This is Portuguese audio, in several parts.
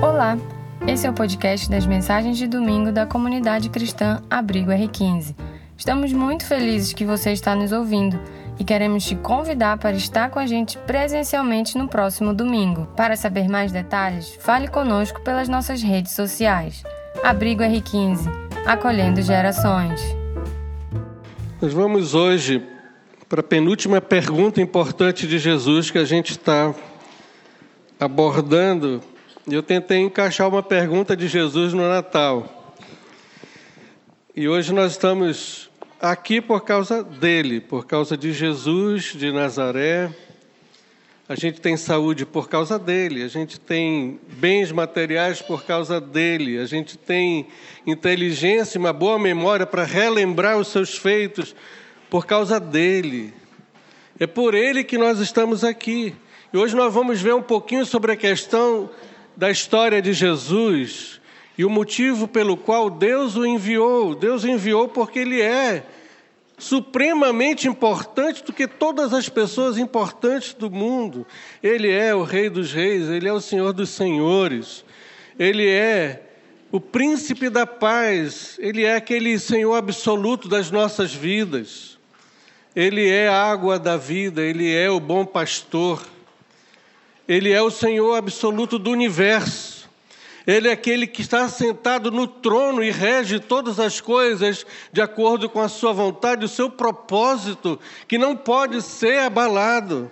Olá, esse é o podcast das mensagens de domingo da comunidade cristã Abrigo R15. Estamos muito felizes que você está nos ouvindo e queremos te convidar para estar com a gente presencialmente no próximo domingo. Para saber mais detalhes, fale conosco pelas nossas redes sociais. Abrigo R15, acolhendo gerações. Nós vamos hoje para a penúltima pergunta importante de Jesus que a gente está abordando. Eu tentei encaixar uma pergunta de Jesus no Natal. E hoje nós estamos aqui por causa dele, por causa de Jesus de Nazaré. A gente tem saúde por causa dele, a gente tem bens materiais por causa dele, a gente tem inteligência e uma boa memória para relembrar os seus feitos por causa dele. É por ele que nós estamos aqui. E hoje nós vamos ver um pouquinho sobre a questão da história de Jesus e o motivo pelo qual Deus o enviou. Deus o enviou porque ele é supremamente importante do que todas as pessoas importantes do mundo. Ele é o Rei dos Reis, ele é o Senhor dos Senhores, ele é o príncipe da paz, ele é aquele Senhor absoluto das nossas vidas. Ele é a água da vida, ele é o bom pastor. Ele é o Senhor absoluto do universo. Ele é aquele que está sentado no trono e rege todas as coisas de acordo com a sua vontade, o seu propósito, que não pode ser abalado.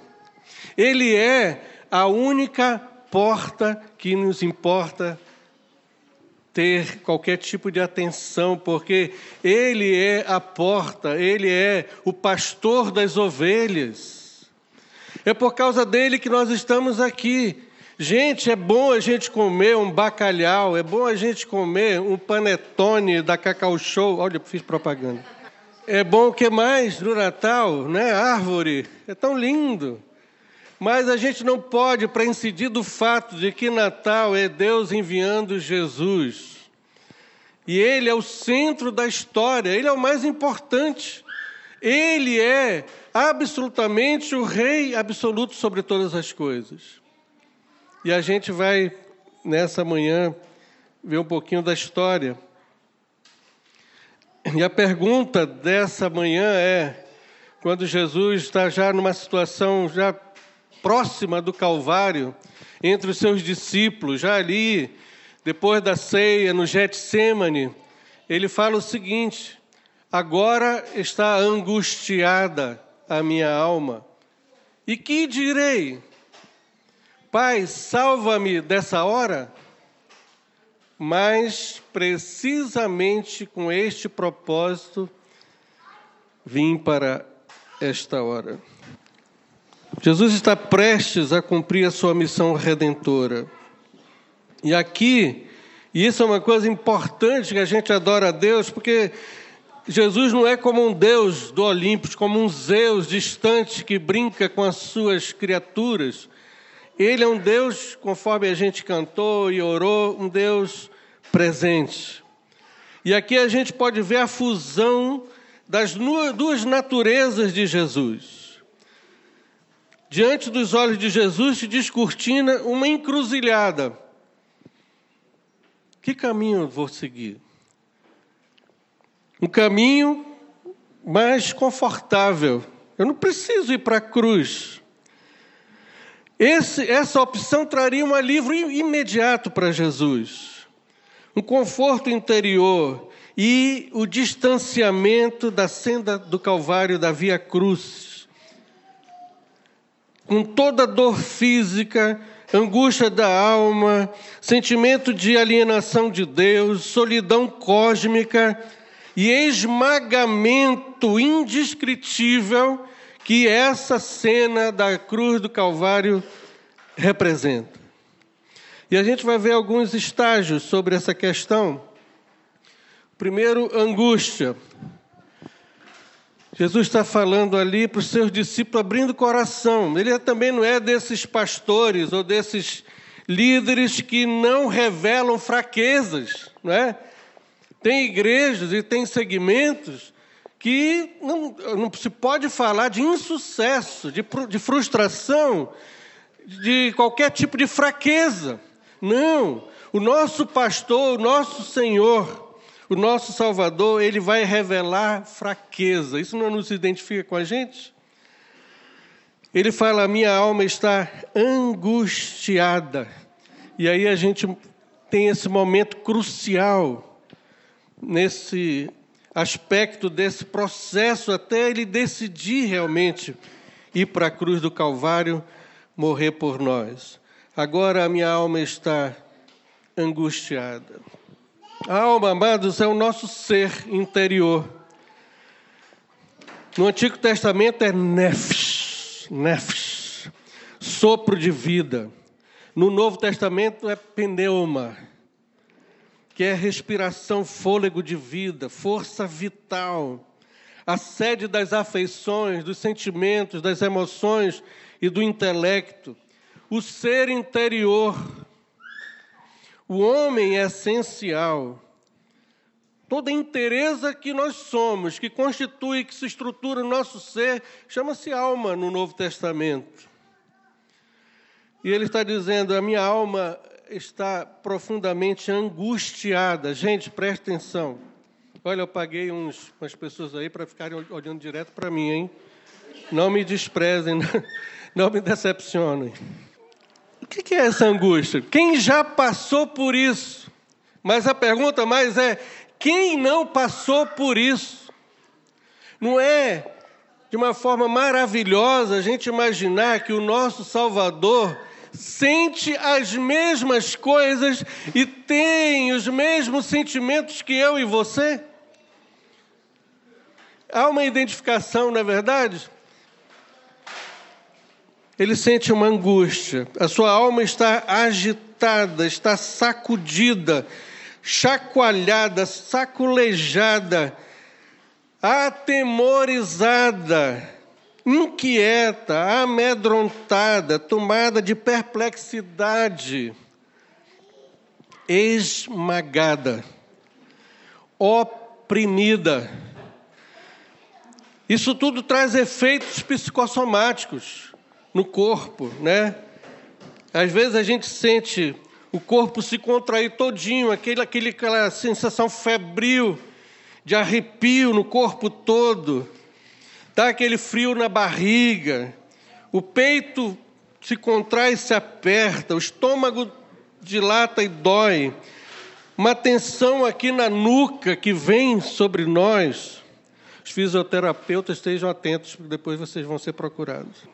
Ele é a única porta que nos importa ter qualquer tipo de atenção, porque Ele é a porta, Ele é o pastor das ovelhas. É por causa dele que nós estamos aqui. Gente, é bom a gente comer um bacalhau, é bom a gente comer um panetone da Cacau Show. Olha, fiz propaganda. É bom o que mais no Natal, né? Árvore, é tão lindo. Mas a gente não pode prescindir do fato de que Natal é Deus enviando Jesus. E Ele é o centro da história, Ele é o mais importante. Ele é absolutamente o Rei absoluto sobre todas as coisas. E a gente vai, nessa manhã, ver um pouquinho da história. E a pergunta dessa manhã é: quando Jesus está já numa situação já próxima do Calvário, entre os seus discípulos, já ali, depois da ceia, no Getsemane, ele fala o seguinte: Agora está angustiada a minha alma. E que direi? Pai, salva-me dessa hora? Mas precisamente com este propósito vim para esta hora. Jesus está prestes a cumprir a sua missão redentora. E aqui, e isso é uma coisa importante que a gente adora a Deus, porque Jesus não é como um Deus do Olimpo, como um Zeus distante que brinca com as suas criaturas. Ele é um Deus, conforme a gente cantou e orou, um Deus presente. E aqui a gente pode ver a fusão das duas naturezas de Jesus. Diante dos olhos de Jesus se descortina uma encruzilhada. Que caminho eu vou seguir? Um caminho mais confortável. Eu não preciso ir para a cruz. Esse, essa opção traria um alívio imediato para Jesus, um conforto interior e o distanciamento da senda do Calvário, da Via Cruz com toda dor física, angústia da alma, sentimento de alienação de Deus, solidão cósmica e esmagamento indescritível que essa cena da cruz do Calvário representa. E a gente vai ver alguns estágios sobre essa questão. Primeiro, angústia. Jesus está falando ali para os seus discípulos, abrindo o coração. Ele também não é desses pastores ou desses líderes que não revelam fraquezas, não é? Tem igrejas e tem segmentos que não, não se pode falar de insucesso, de, de frustração, de qualquer tipo de fraqueza. Não. O nosso pastor, o nosso Senhor, o nosso Salvador, ele vai revelar fraqueza. Isso não nos identifica com a gente? Ele fala: a minha alma está angustiada. E aí a gente tem esse momento crucial nesse aspecto desse processo até ele decidir realmente ir para a cruz do Calvário morrer por nós. Agora a minha alma está angustiada. A alma, amados, é o nosso ser interior. No Antigo Testamento é nefesh nefesh, sopro de vida. No Novo Testamento é pneuma, que é respiração, fôlego de vida, força vital, a sede das afeições, dos sentimentos, das emoções e do intelecto, o ser interior. O homem é essencial Toda a inteireza que nós somos, que constitui, que se estrutura o nosso ser, chama-se alma no Novo Testamento. E ele está dizendo: a minha alma está profundamente angustiada. Gente, presta atenção. Olha, eu paguei uns, umas pessoas aí para ficarem olhando direto para mim, hein? Não me desprezem, não me decepcionem. O que é essa angústia? Quem já passou por isso? Mas a pergunta mais é: quem não passou por isso? Não é de uma forma maravilhosa a gente imaginar que o nosso Salvador sente as mesmas coisas e tem os mesmos sentimentos que eu e você? Há uma identificação, não é verdade? Ele sente uma angústia, a sua alma está agitada, está sacudida chacoalhada, saculejada, atemorizada, inquieta, amedrontada, tomada de perplexidade, esmagada, oprimida. Isso tudo traz efeitos psicossomáticos no corpo, né? Às vezes a gente sente o corpo se contrair todinho, aquele, aquele, aquela sensação febril, de arrepio no corpo todo, dá aquele frio na barriga, o peito se contrai e se aperta, o estômago dilata e dói, uma tensão aqui na nuca que vem sobre nós. Os fisioterapeutas estejam atentos, depois vocês vão ser procurados.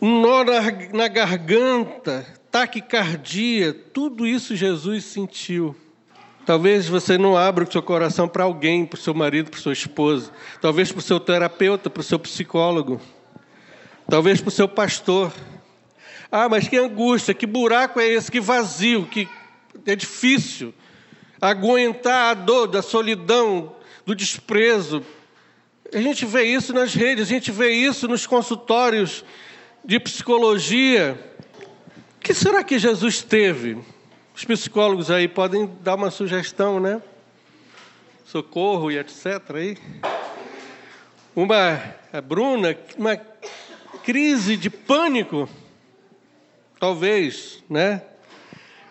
Um nó na, na garganta, taquicardia, tudo isso Jesus sentiu. Talvez você não abra o seu coração para alguém, para o seu marido, para sua esposa. Talvez para o seu terapeuta, para o seu psicólogo. Talvez para o seu pastor. Ah, mas que angústia, que buraco é esse, que vazio, que é difícil aguentar a dor da solidão, do desprezo. A gente vê isso nas redes, a gente vê isso nos consultórios de psicologia que será que Jesus teve? Os psicólogos aí podem dar uma sugestão, né? Socorro e etc. Aí. Uma, a Bruna, uma crise de pânico, talvez, né?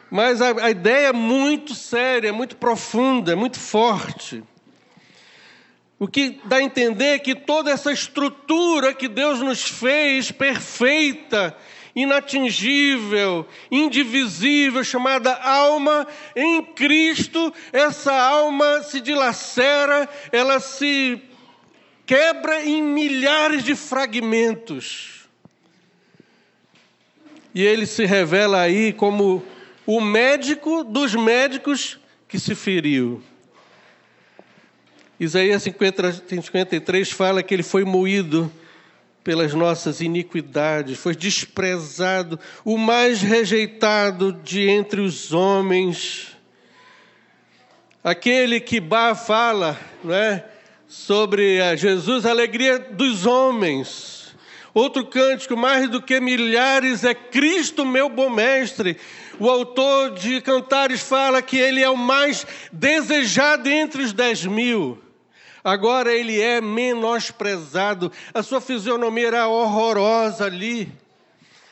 Mas a, a ideia é muito séria, muito profunda, muito forte. O que dá a entender é que toda essa estrutura que Deus nos fez, perfeita, inatingível, indivisível, chamada alma, em Cristo, essa alma se dilacera, ela se quebra em milhares de fragmentos. E ele se revela aí como o médico dos médicos que se feriu. Isaías 50, 53 fala que ele foi moído pelas nossas iniquidades, foi desprezado, o mais rejeitado de entre os homens. Aquele que Bá fala, não é? Sobre a Jesus, a alegria dos homens. Outro cântico, mais do que milhares, é Cristo, meu bom mestre. O autor de Cantares fala que ele é o mais desejado entre os dez mil. Agora ele é menosprezado, a sua fisionomia era horrorosa ali.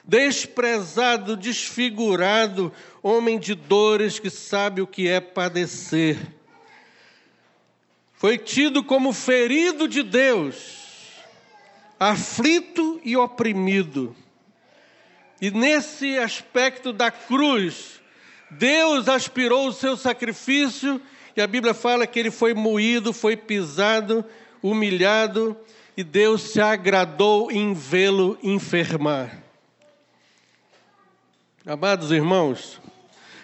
desprezado, desfigurado, homem de dores que sabe o que é padecer. Foi tido como ferido de Deus, aflito e oprimido. E nesse aspecto da cruz, Deus aspirou o seu sacrifício, e a Bíblia fala que ele foi moído, foi pisado, humilhado, e Deus se agradou em vê-lo enfermar. Amados irmãos,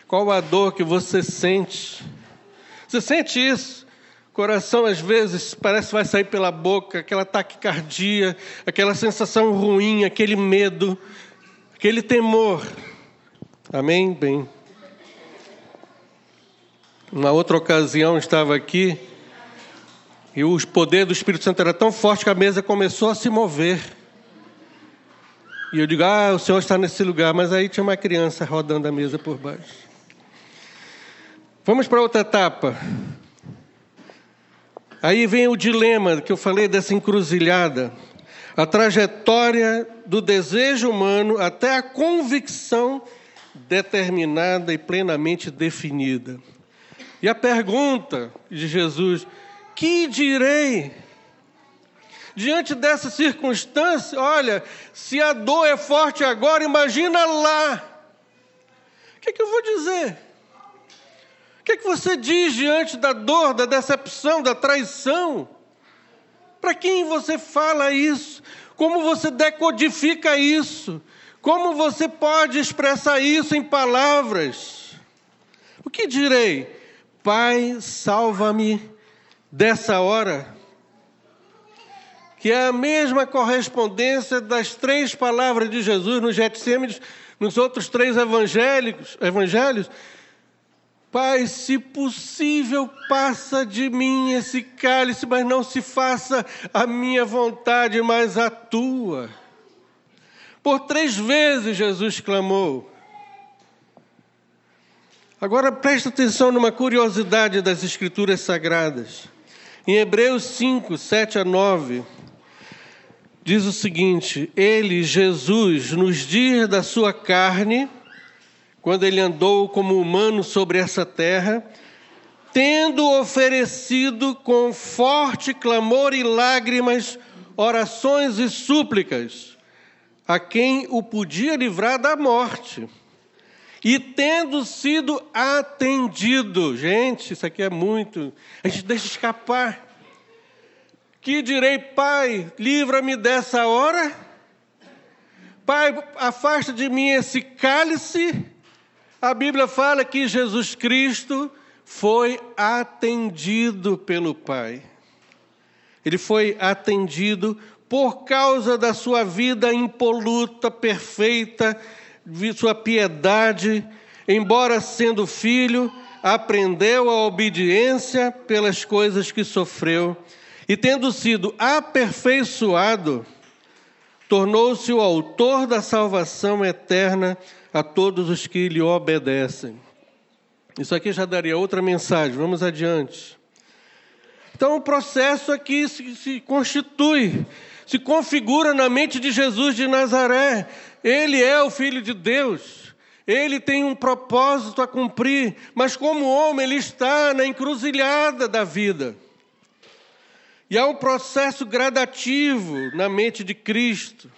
qual a dor que você sente? Você sente isso? Coração às vezes parece que vai sair pela boca, aquela taquicardia, aquela sensação ruim, aquele medo, aquele temor. Amém? Bem. Uma outra ocasião estava aqui e o poder do Espírito Santo era tão forte que a mesa começou a se mover. E eu digo, ah, o Senhor está nesse lugar, mas aí tinha uma criança rodando a mesa por baixo. Vamos para outra etapa. Aí vem o dilema que eu falei dessa encruzilhada. A trajetória do desejo humano até a convicção determinada e plenamente definida. E a pergunta de Jesus: que direi? Diante dessa circunstância, olha, se a dor é forte agora, imagina lá. O que, é que eu vou dizer? O que, é que você diz diante da dor, da decepção, da traição? Para quem você fala isso? Como você decodifica isso? Como você pode expressar isso em palavras? O que direi? Pai, salva-me dessa hora. Que é a mesma correspondência das três palavras de Jesus no Getsêmenes, nos outros três evangélicos, evangelhos. Pai, se possível, passa de mim esse cálice, mas não se faça a minha vontade, mas a tua. Por três vezes Jesus clamou. Agora presta atenção numa curiosidade das Escrituras Sagradas. Em Hebreus 5, 7 a 9, diz o seguinte: Ele, Jesus, nos dias da sua carne, quando ele andou como humano sobre essa terra, tendo oferecido com forte clamor e lágrimas orações e súplicas a quem o podia livrar da morte e tendo sido atendido, gente, isso aqui é muito, a gente deixa escapar. Que direi, Pai, livra-me dessa hora. Pai, afasta de mim esse cálice. A Bíblia fala que Jesus Cristo foi atendido pelo Pai. Ele foi atendido por causa da sua vida impoluta, perfeita, sua piedade, embora sendo filho, aprendeu a obediência pelas coisas que sofreu, e tendo sido aperfeiçoado, tornou-se o autor da salvação eterna a todos os que lhe obedecem. Isso aqui já daria outra mensagem, vamos adiante. Então, o processo aqui se, se constitui, se configura na mente de Jesus de Nazaré. Ele é o Filho de Deus. Ele tem um propósito a cumprir, mas como homem, ele está na encruzilhada da vida. E há um processo gradativo na mente de Cristo.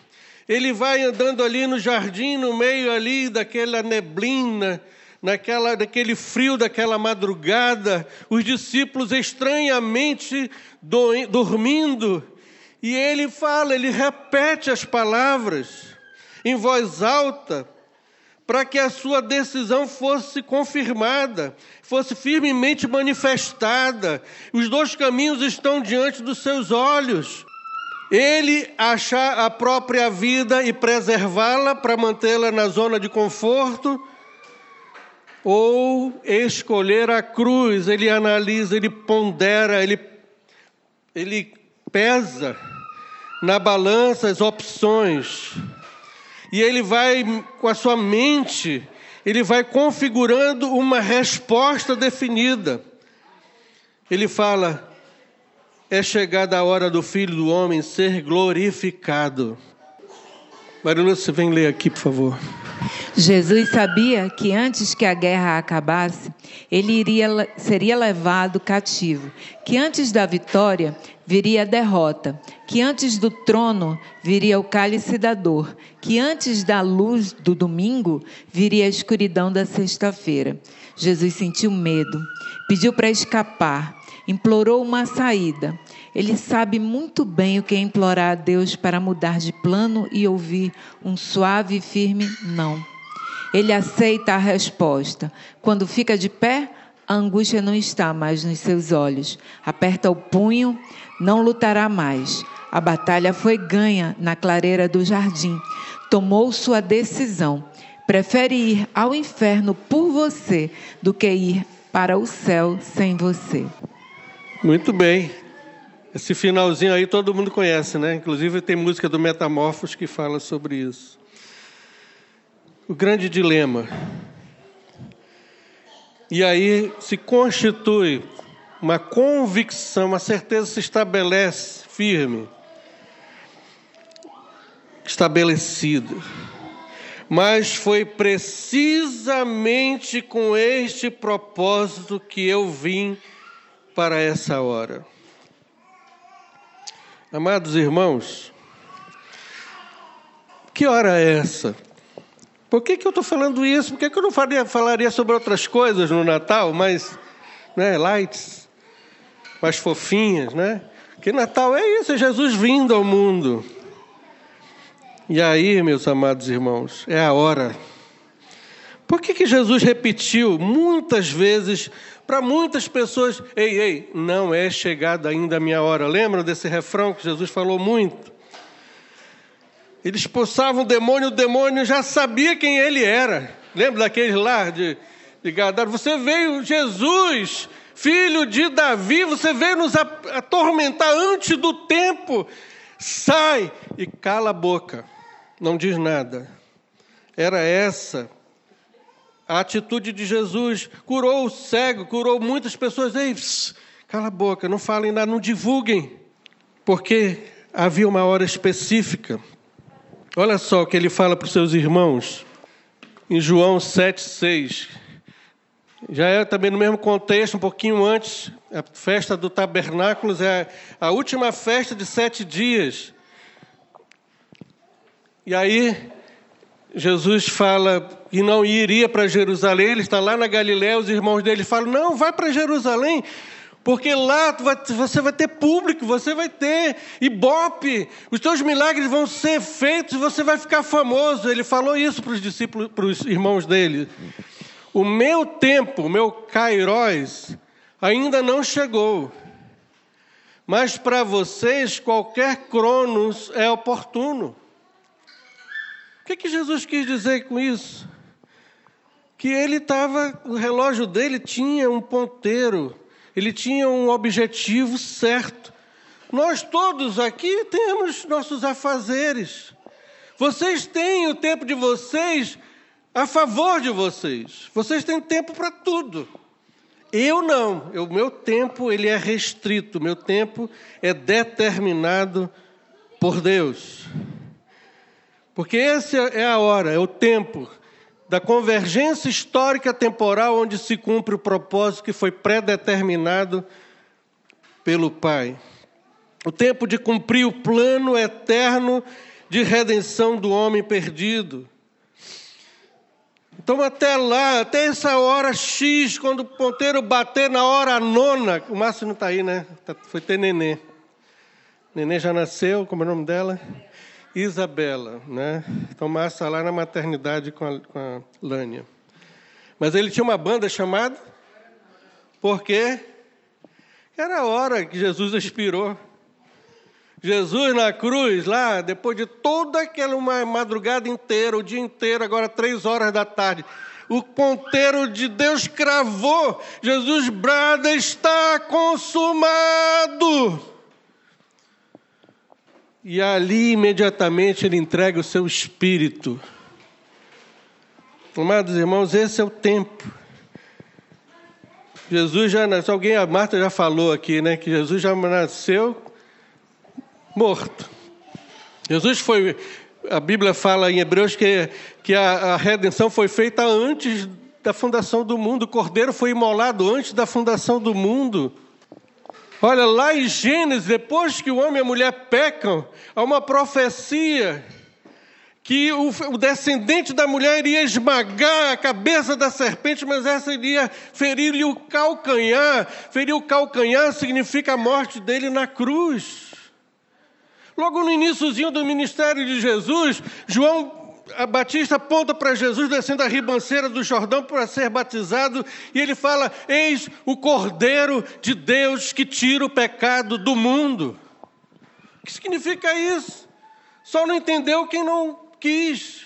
Ele vai andando ali no jardim, no meio ali daquela neblina, naquela, daquele frio daquela madrugada, os discípulos estranhamente do, dormindo, e ele fala, ele repete as palavras em voz alta, para que a sua decisão fosse confirmada, fosse firmemente manifestada. Os dois caminhos estão diante dos seus olhos. Ele achar a própria vida e preservá-la para mantê-la na zona de conforto, ou escolher a cruz, ele analisa, ele pondera, ele, ele pesa na balança as opções e ele vai, com a sua mente, ele vai configurando uma resposta definida. Ele fala: é chegada a hora do filho do homem ser glorificado. Maria você vem ler aqui, por favor. Jesus sabia que antes que a guerra acabasse, ele iria, seria levado cativo, que antes da vitória viria a derrota, que antes do trono viria o cálice da dor, que antes da luz do domingo viria a escuridão da sexta-feira. Jesus sentiu medo, pediu para escapar, implorou uma saída. Ele sabe muito bem o que é implorar a Deus para mudar de plano e ouvir um suave e firme não. Ele aceita a resposta. Quando fica de pé, a angústia não está mais nos seus olhos. Aperta o punho, não lutará mais. A batalha foi ganha na clareira do jardim. Tomou sua decisão. Prefere ir ao inferno por você do que ir para o céu sem você. Muito bem. Esse finalzinho aí todo mundo conhece, né? Inclusive tem música do Metamorfos que fala sobre isso. O grande dilema. E aí se constitui uma convicção, uma certeza se estabelece firme, estabelecida. Mas foi precisamente com este propósito que eu vim para essa hora. Amados irmãos, que hora é essa? Por que, que eu estou falando isso? Por que, que eu não faria, falaria sobre outras coisas no Natal, mais né, lights, mais fofinhas, né? Que Natal é isso, é Jesus vindo ao mundo. E aí, meus amados irmãos, é a hora. Por que, que Jesus repetiu muitas vezes para muitas pessoas, ei, ei, não é chegada ainda a minha hora. Lembram desse refrão que Jesus falou muito? Eles expulsavam o demônio, o demônio já sabia quem ele era. Lembra daqueles lá de, de Gadara? Você veio, Jesus, filho de Davi, você veio nos atormentar antes do tempo. Sai e cala a boca, não diz nada. Era essa a atitude de Jesus curou o cego, curou muitas pessoas. Ei, pss, cala a boca, não falem nada, não divulguem, porque havia uma hora específica. Olha só o que ele fala para os seus irmãos em João 7,6. Já é também no mesmo contexto, um pouquinho antes, a festa do tabernáculos é a última festa de sete dias. E aí, Jesus fala que não iria para Jerusalém, ele está lá na Galiléia, os irmãos dele falam: Não, vai para Jerusalém, porque lá você vai ter público, você vai ter ibope, os teus milagres vão ser feitos, você vai ficar famoso. Ele falou isso para os discípulos, para os irmãos dele. O meu tempo, o meu kairos, ainda não chegou. Mas para vocês, qualquer cronos é oportuno. O que, que Jesus quis dizer com isso? Que ele estava, o relógio dele tinha um ponteiro, ele tinha um objetivo certo. Nós todos aqui temos nossos afazeres. Vocês têm o tempo de vocês a favor de vocês. Vocês têm tempo para tudo. Eu não. O meu tempo ele é restrito. Meu tempo é determinado por Deus. Porque essa é a hora, é o tempo da convergência histórica temporal onde se cumpre o propósito que foi predeterminado pelo Pai. O tempo de cumprir o plano eterno de redenção do homem perdido. Então, até lá, até essa hora X, quando o ponteiro bater na hora nona, o Márcio não está aí, né? Tá, foi ter nenê. Nenê já nasceu, como é o nome dela? Isabela, né? Então, Márcia lá na maternidade com a, com a Lânia. Mas ele tinha uma banda chamada porque era a hora que Jesus expirou. Jesus na cruz, lá, depois de toda aquela uma madrugada inteira, o dia inteiro, agora três horas da tarde, o ponteiro de Deus cravou. Jesus brada, está consumado. E ali imediatamente ele entrega o seu espírito. Amados irmãos, esse é o tempo. Jesus já nasceu, alguém, a Marta já falou aqui, né, que Jesus já nasceu morto. Jesus foi a Bíblia fala em Hebreus que, que a, a redenção foi feita antes da fundação do mundo. O cordeiro foi imolado antes da fundação do mundo. Olha, lá em Gênesis, depois que o homem e a mulher pecam, há uma profecia que o, descendente da mulher iria esmagar a cabeça da serpente, mas essa iria ferir-lhe o calcanhar. Ferir o calcanhar significa a morte dele na cruz. Logo no iníciozinho do ministério de Jesus, João a Batista aponta para Jesus descendo a ribanceira do Jordão para ser batizado, e ele fala: Eis o Cordeiro de Deus que tira o pecado do mundo. O que significa isso? Só não entendeu quem não quis.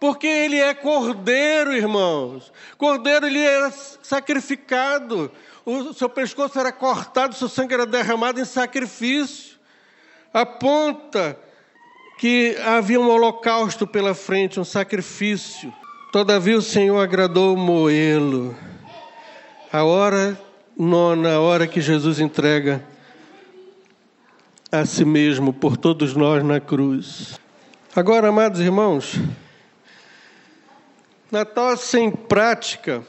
Porque ele é cordeiro, irmãos. Cordeiro, ele era sacrificado. O seu pescoço era cortado, seu sangue era derramado em sacrifício. Aponta que havia um holocausto pela frente, um sacrifício. Todavia o Senhor agradou moê-lo. A hora nona, a hora que Jesus entrega a si mesmo por todos nós na cruz. Agora, amados irmãos, Natal sem prática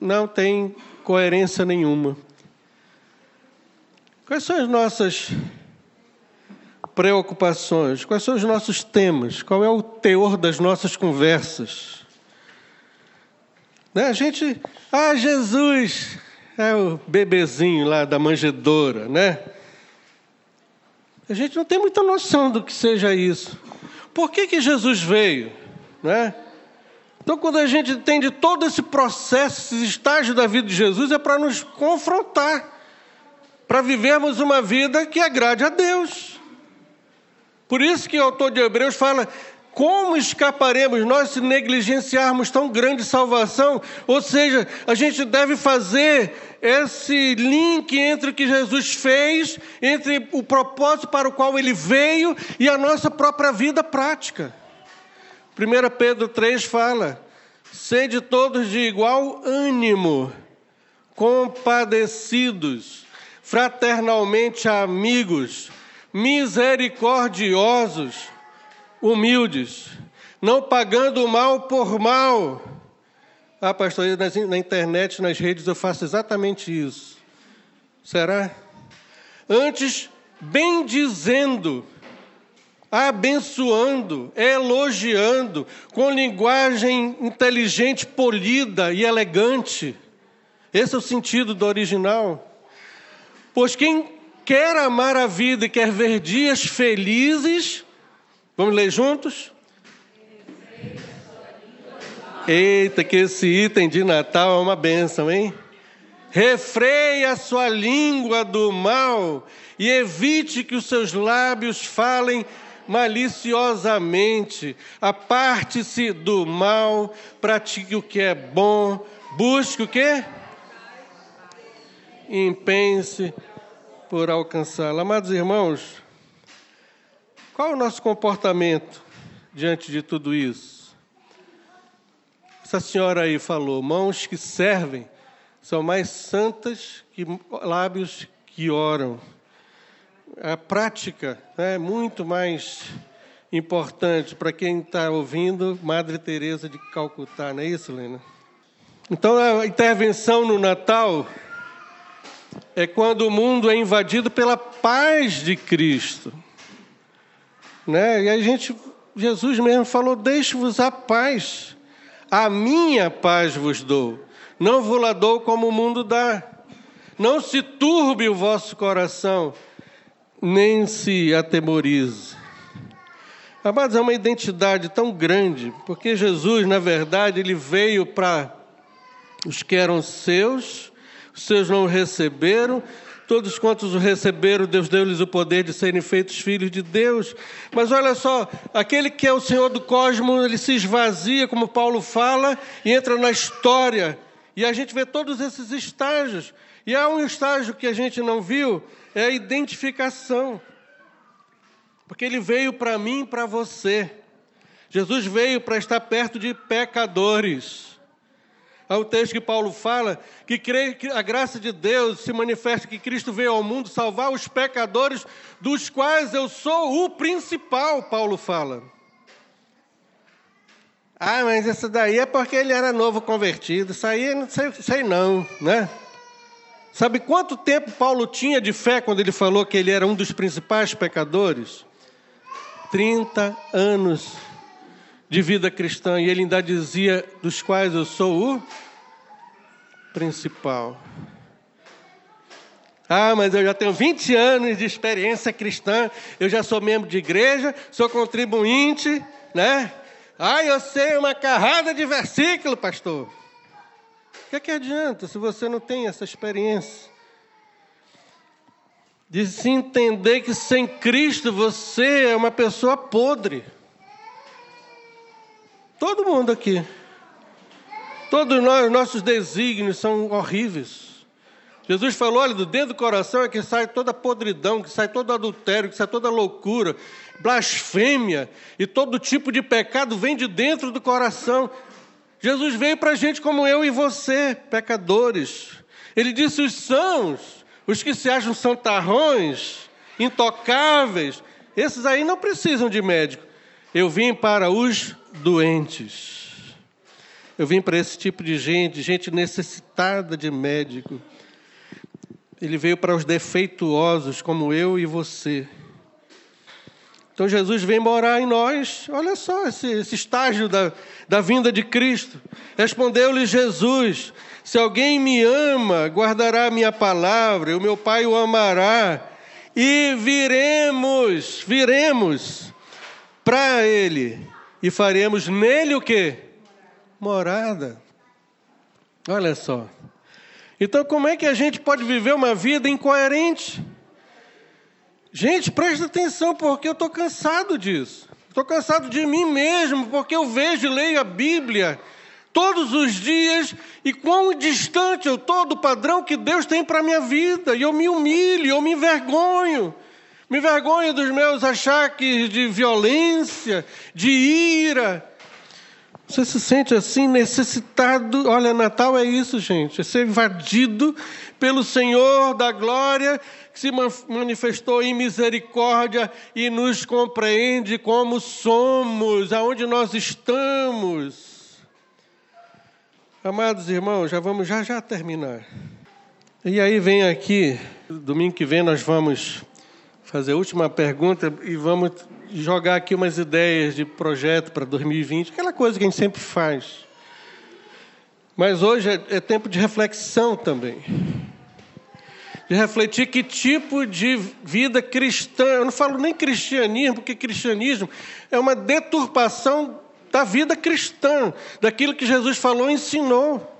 não tem coerência nenhuma. Quais são as nossas preocupações? Quais são os nossos temas? Qual é o teor das nossas conversas? Né? A gente, ah, Jesus, é o bebezinho lá da manjedoura, né? A gente não tem muita noção do que seja isso. Por que, que Jesus veio? Né? Então, quando a gente entende todo esse processo, esse estágio da vida de Jesus, é para nos confrontar, para vivermos uma vida que agrade a Deus. Por isso que o autor de Hebreus fala: como escaparemos nós se negligenciarmos tão grande salvação? Ou seja, a gente deve fazer esse link entre o que Jesus fez, entre o propósito para o qual ele veio e a nossa própria vida prática. 1 Pedro 3 fala: sede todos de igual ânimo, compadecidos, fraternalmente amigos misericordiosos, humildes, não pagando mal por mal. Ah, pastor, na internet, nas redes eu faço exatamente isso. Será? Antes, bendizendo, abençoando, elogiando, com linguagem inteligente, polida e elegante. Esse é o sentido do original. Pois quem quer amar a vida e quer ver dias felizes, vamos ler juntos? Eita, que esse item de Natal é uma bênção, hein? Refreie a sua língua do mal e evite que os seus lábios falem maliciosamente. Aparte-se do mal, pratique o que é bom, busque o que? Impense por alcançá-la. Amados irmãos, qual é o nosso comportamento diante de tudo isso? Essa senhora aí falou: mãos que servem são mais santas que lábios que oram. A prática é muito mais importante para quem está ouvindo Madre Teresa de Calcutá, não é isso, Lena? Então a intervenção no Natal é quando o mundo é invadido pela paz de Cristo. Né? E a gente, Jesus mesmo falou: Deixe-vos a paz, a minha paz vos dou, não vos la dou como o mundo dá. Não se turbe o vosso coração, nem se atemorize. Amados, é uma identidade tão grande, porque Jesus, na verdade, ele veio para os que eram seus, seus não receberam, todos quantos o receberam, Deus deu-lhes o poder de serem feitos filhos de Deus. Mas olha só, aquele que é o Senhor do cosmos, ele se esvazia, como Paulo fala, e entra na história. E a gente vê todos esses estágios. E há um estágio que a gente não viu, é a identificação. Porque ele veio para mim e para você. Jesus veio para estar perto de pecadores. Há um texto que Paulo fala que crê que a graça de Deus se manifesta que Cristo veio ao mundo salvar os pecadores, dos quais eu sou o principal, Paulo fala. Ah, mas isso daí é porque ele era novo convertido. Isso aí não sei, sei não, né? Sabe quanto tempo Paulo tinha de fé quando ele falou que ele era um dos principais pecadores? 30 anos de vida cristã. E ele ainda dizia: dos quais eu sou o principal. Ah, mas eu já tenho 20 anos de experiência cristã, eu já sou membro de igreja, sou contribuinte, né? Ah, eu sei uma carrada de versículo, pastor. O que, é que adianta se você não tem essa experiência? De se entender que sem Cristo você é uma pessoa podre. Todo mundo aqui. Todos nós, nossos desígnios são horríveis. Jesus falou: olha, do dentro do coração é que sai toda podridão, que sai todo adultério, que sai toda loucura, blasfêmia e todo tipo de pecado vem de dentro do coração. Jesus veio para a gente como eu e você, pecadores. Ele disse: os sãos, os que se acham santarrões, intocáveis, esses aí não precisam de médico. Eu vim para os doentes. Eu vim para esse tipo de gente, gente necessitada de médico. Ele veio para os defeituosos, como eu e você. Então Jesus vem morar em nós. Olha só esse, esse estágio da, da vinda de Cristo. Respondeu-lhe Jesus: Se alguém me ama, guardará a minha palavra, e o meu Pai o amará, e viremos, viremos para Ele, e faremos nele o que? Morada. Olha só. Então, como é que a gente pode viver uma vida incoerente? Gente, presta atenção, porque eu estou cansado disso. Estou cansado de mim mesmo, porque eu vejo e leio a Bíblia todos os dias e quão distante eu estou do padrão que Deus tem para a minha vida. E eu me humilho, eu me envergonho. Me envergonho dos meus achaques de violência, de ira, você se sente assim necessitado? Olha, Natal é isso, gente, é ser invadido pelo Senhor da glória que se manifestou em misericórdia e nos compreende como somos, aonde nós estamos. Amados irmãos, já vamos já já terminar. E aí vem aqui, domingo que vem nós vamos fazer a última pergunta e vamos jogar aqui umas ideias de projeto para 2020, aquela coisa que a gente sempre faz. Mas hoje é, é tempo de reflexão também. De refletir que tipo de vida cristã, eu não falo nem cristianismo, porque cristianismo é uma deturpação da vida cristã, daquilo que Jesus falou e ensinou.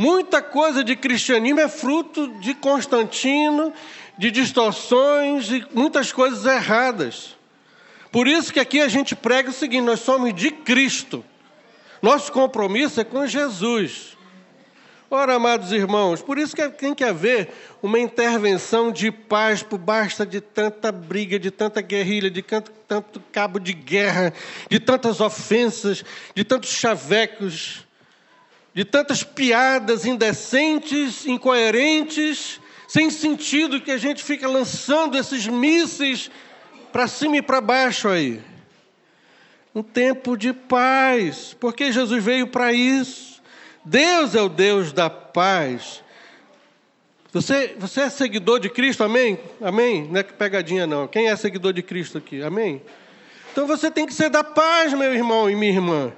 Muita coisa de cristianismo é fruto de Constantino de distorções e muitas coisas erradas. Por isso que aqui a gente prega o seguinte: nós somos de Cristo. Nosso compromisso é com Jesus. Ora, amados irmãos, por isso que tem que haver uma intervenção de paz por basta de tanta briga, de tanta guerrilha, de tanto, tanto cabo de guerra, de tantas ofensas, de tantos chavecos, de tantas piadas indecentes, incoerentes sem sentido que a gente fica lançando esses mísseis para cima e para baixo aí. Um tempo de paz, porque Jesus veio para isso. Deus é o Deus da paz. Você, você é seguidor de Cristo, amém? Amém? Não é que pegadinha, não. Quem é seguidor de Cristo aqui? Amém? Então você tem que ser da paz, meu irmão e minha irmã.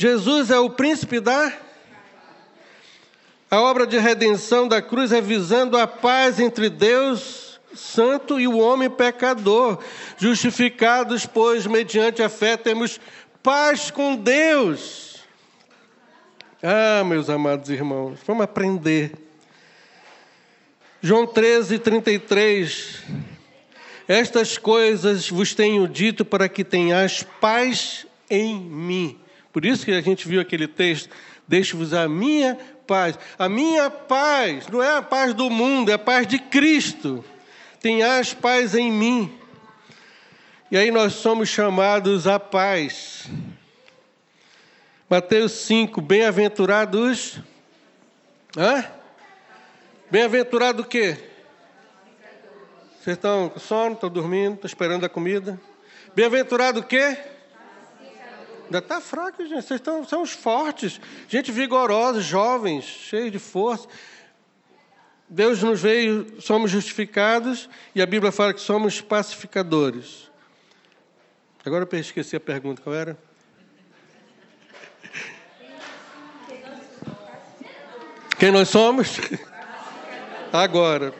Jesus é o príncipe da a obra de redenção da cruz é visando a paz entre Deus santo e o homem pecador. Justificados, pois, mediante a fé, temos paz com Deus. Ah, meus amados irmãos, vamos aprender. João 13, 33. Estas coisas vos tenho dito para que tenhais paz em mim. Por isso que a gente viu aquele texto: Deixo-vos a minha paz. A minha paz não é a paz do mundo, é a paz de Cristo. Tenhas paz em mim. E aí nós somos chamados à paz. Mateus 5, bem-aventurados. Hã? Bem-aventurado o quê? Vocês estão com sono, estão dormindo, estão esperando a comida? Bem-aventurado o quê? Ainda está fraco, gente. Vocês são os fortes, gente vigorosa, jovens, cheios de força. Deus nos veio, somos justificados, e a Bíblia fala que somos pacificadores. Agora eu esqueci a pergunta, qual era? Quem nós somos? Agora,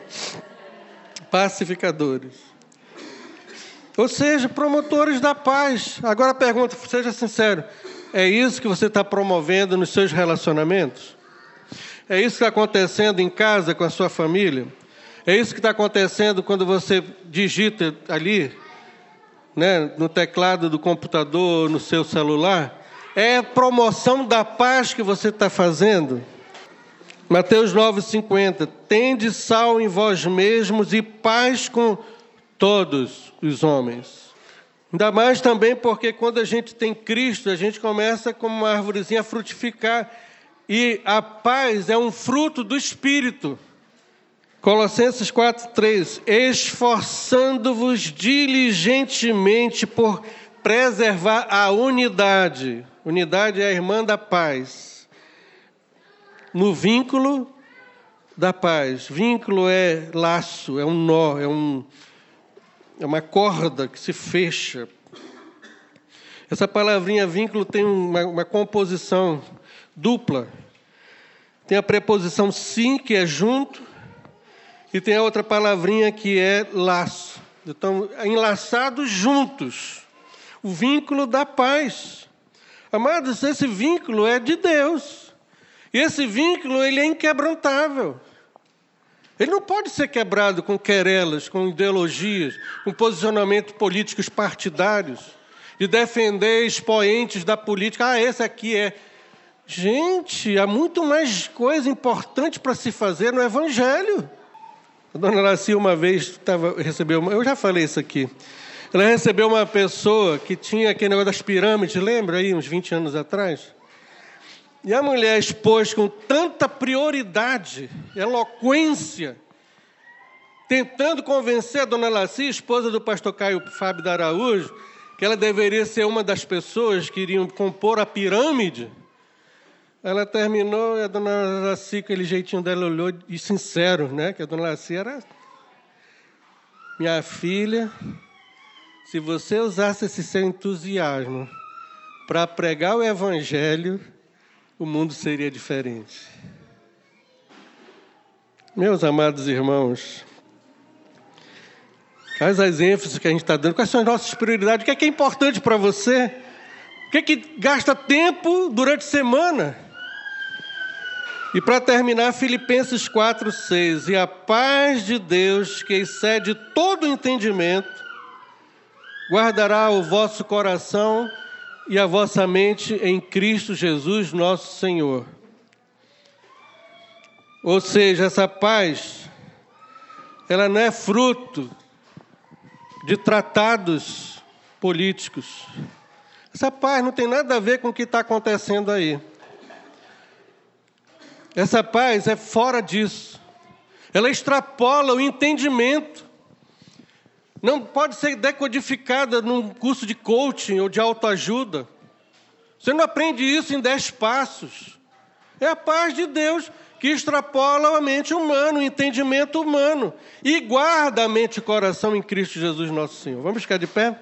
pacificadores. Ou seja, promotores da paz. Agora pergunta, seja sincero: é isso que você está promovendo nos seus relacionamentos? É isso que está acontecendo em casa com a sua família? É isso que está acontecendo quando você digita ali, né, no teclado do computador, no seu celular? É promoção da paz que você está fazendo? Mateus 9,50: Tende sal em vós mesmos e paz com todos os homens. Ainda mais também porque quando a gente tem Cristo, a gente começa como uma árvorezinha a frutificar. E a paz é um fruto do Espírito. Colossenses 4,3: Esforçando-vos diligentemente por preservar a unidade. Unidade é a irmã da paz no vínculo da paz. Vínculo é laço, é um nó, é, um, é uma corda que se fecha. Essa palavrinha vínculo tem uma, uma composição dupla. Tem a preposição sim, que é junto, e tem a outra palavrinha que é laço. Então, enlaçados juntos. O vínculo da paz. Amados, esse vínculo é de Deus. E esse vínculo ele é inquebrantável. Ele não pode ser quebrado com querelas, com ideologias, com posicionamentos políticos partidários, de defender expoentes da política. Ah, esse aqui é. Gente, há muito mais coisa importante para se fazer no Evangelho. A dona Laci uma vez tava, recebeu, uma, eu já falei isso aqui. Ela recebeu uma pessoa que tinha aquele negócio das pirâmides, lembra aí, uns 20 anos atrás? E a mulher expôs com tanta prioridade, eloquência, tentando convencer a dona Laci, esposa do pastor Caio Fábio da Araújo, que ela deveria ser uma das pessoas que iriam compor a pirâmide. Ela terminou e a dona Laci, aquele jeitinho dela, olhou e sincero, né? Que a dona Laci era. Minha filha, se você usasse esse seu entusiasmo para pregar o evangelho, o mundo seria diferente. Meus amados irmãos, quais as ênfases que a gente está dando? Quais são as nossas prioridades? O que é, que é importante para você? O que é que gasta tempo durante a semana? E para terminar, Filipenses 4, 6. E a paz de Deus, que excede todo entendimento, guardará o vosso coração e a vossa mente em Cristo Jesus, nosso Senhor. Ou seja, essa paz, ela não é fruto de tratados políticos. Essa paz não tem nada a ver com o que está acontecendo aí. Essa paz é fora disso. Ela extrapola o entendimento não pode ser decodificada num curso de coaching ou de autoajuda. Você não aprende isso em dez passos. É a paz de Deus que extrapola a mente humana, o entendimento humano, e guarda a mente e o coração em Cristo Jesus, nosso Senhor. Vamos ficar de pé?